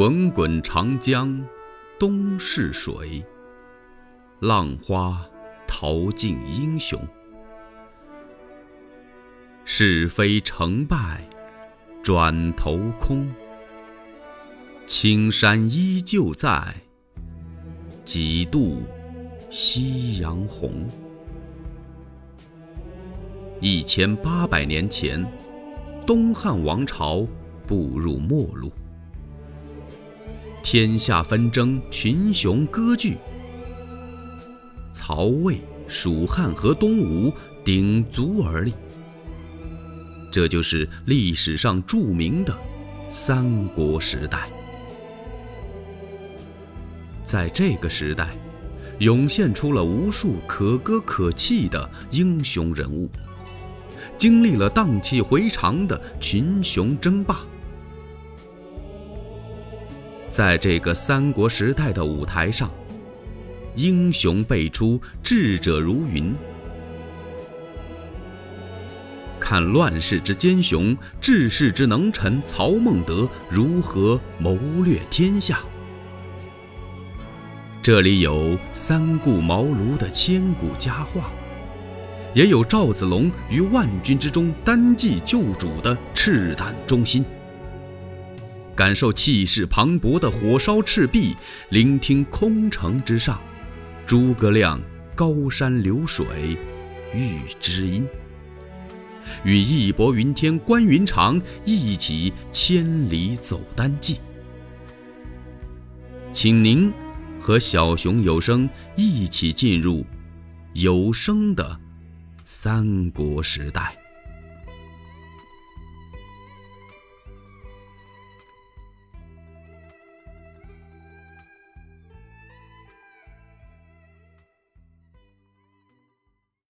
滚滚长江东逝水，浪花淘尽英雄。是非成败转头空，青山依旧在，几度夕阳红。一千八百年前，东汉王朝步入末路，天下纷争，群雄割据，曹魏、蜀汉和东吴鼎足而立，这就是历史上著名的三国时代。在这个时代，涌现出了无数可歌可泣的英雄人物。经历了荡气回肠的群雄争霸，在这个三国时代的舞台上，英雄辈出，智者如云。看乱世之奸雄、治世之能臣曹孟德如何谋略天下。这里有三顾茅庐的千古佳话。也有赵子龙于万军之中单骑救主的赤胆忠心，感受气势磅礴的火烧赤壁，聆听空城之上诸葛亮高山流水遇知音，与义薄云天关云长一起千里走单骑，请您和小熊有声一起进入有声的。三国时代。